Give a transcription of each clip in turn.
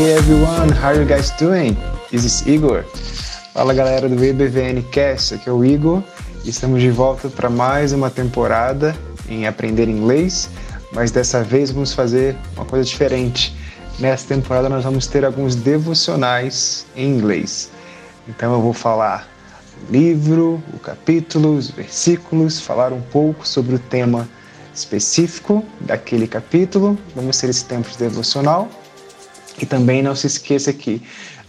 Hey everyone, how are you guys doing? This is Igor. Fala galera do EBVN Cast, aqui é o Igor. Estamos de volta para mais uma temporada em aprender inglês, mas dessa vez vamos fazer uma coisa diferente. Nessa temporada nós vamos ter alguns devocionais em inglês. Então eu vou falar o livro, o capítulo, os versículos, falar um pouco sobre o tema específico daquele capítulo. Vamos ter esse tempo de devocional e também não se esqueça que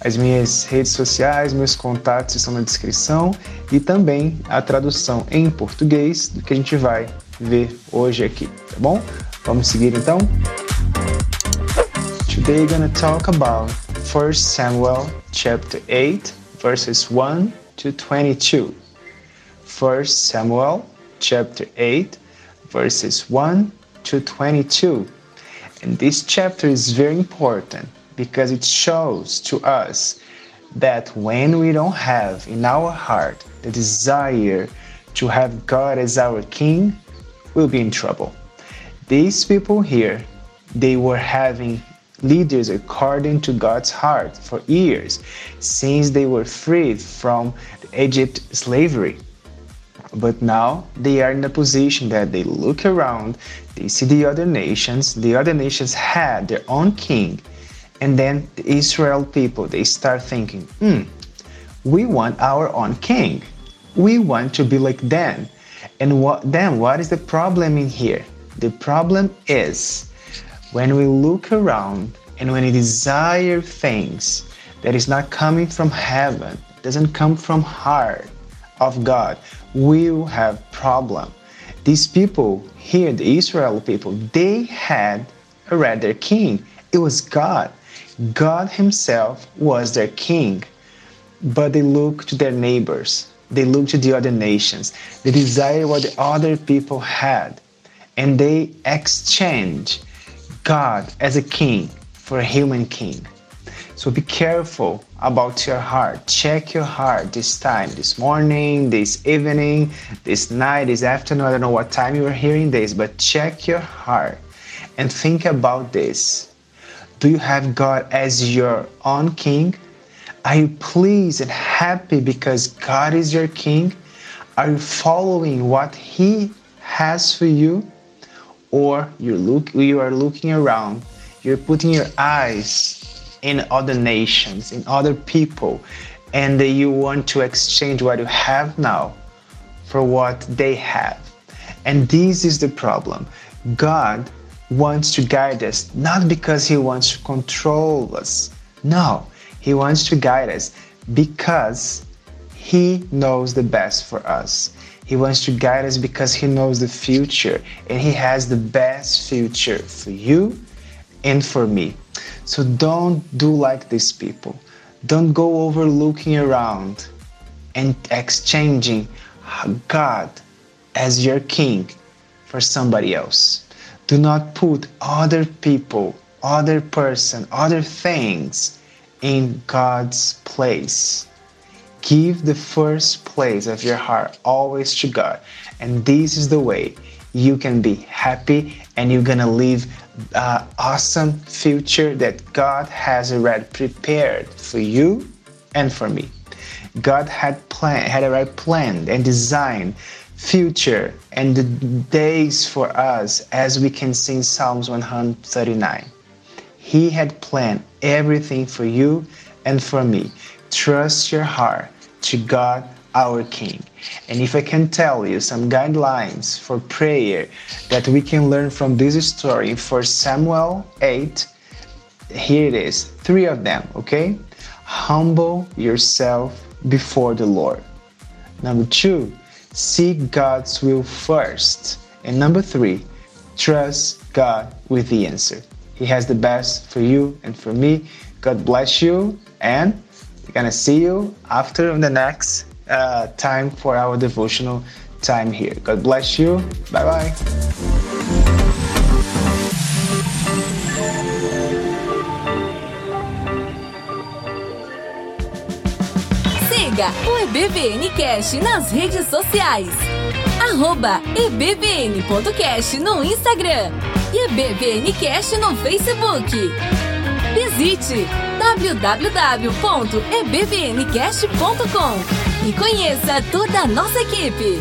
as minhas redes sociais, meus contatos estão na descrição e também a tradução em português do que a gente vai ver hoje aqui, tá bom? Vamos seguir então? Today gonna talk about 1 Samuel chapter 8 verses 1 to 22. 1 Samuel chapter 8 verses 1 to 22. And this chapter is very important because it shows to us that when we don't have in our heart the desire to have God as our king, we'll be in trouble. These people here, they were having leaders according to God's heart for years since they were freed from Egypt slavery. But now they are in a position that they look around, they see the other nations, the other nations had their own king, and then the Israel people, they start thinking, hmm, we want our own king. We want to be like them. And what, then what is the problem in here? The problem is when we look around and when we desire things that is not coming from heaven, doesn't come from heart of God, we will have problem. These people here, the Israel people, they had already their king. It was God. God Himself was their king, but they looked to their neighbors, they looked to the other nations, they desired what the other people had, and they exchanged God as a king for a human king. So be careful about your heart. Check your heart this time, this morning, this evening, this night, this afternoon. I don't know what time you are hearing this, but check your heart and think about this. Do you have God as your own king? Are you pleased and happy because God is your king? Are you following what He has for you? Or you look you are looking around, you're putting your eyes in other nations, in other people, and you want to exchange what you have now for what they have. And this is the problem. God wants to guide us, not because He wants to control us. No, He wants to guide us because He knows the best for us. He wants to guide us because He knows the future and He has the best future for you and for me. So don't do like these people. Don't go over looking around and exchanging God as your king for somebody else. Do not put other people, other person, other things in God's place. Give the first place of your heart always to God. And this is the way you can be happy and you're gonna live an awesome future that God has already prepared for you and for me. God had planned, had already planned and designed future and the days for us as we can see in Psalms 139. He had planned everything for you and for me. Trust your heart to God our King. And if I can tell you some guidelines for prayer that we can learn from this story for Samuel 8, here it is three of them, okay? Humble yourself before the Lord. Number two, seek God's will first. And number three, trust God with the answer. He has the best for you and for me. God bless you, and we're gonna see you after the next uh, time for our devotional time here. God bless you. Bye bye. siga o EBVN Cash nas redes sociais. Arroba no Instagram e EBVN Cash no Facebook. Visite www.ebvncast.com e conheça toda a nossa equipe.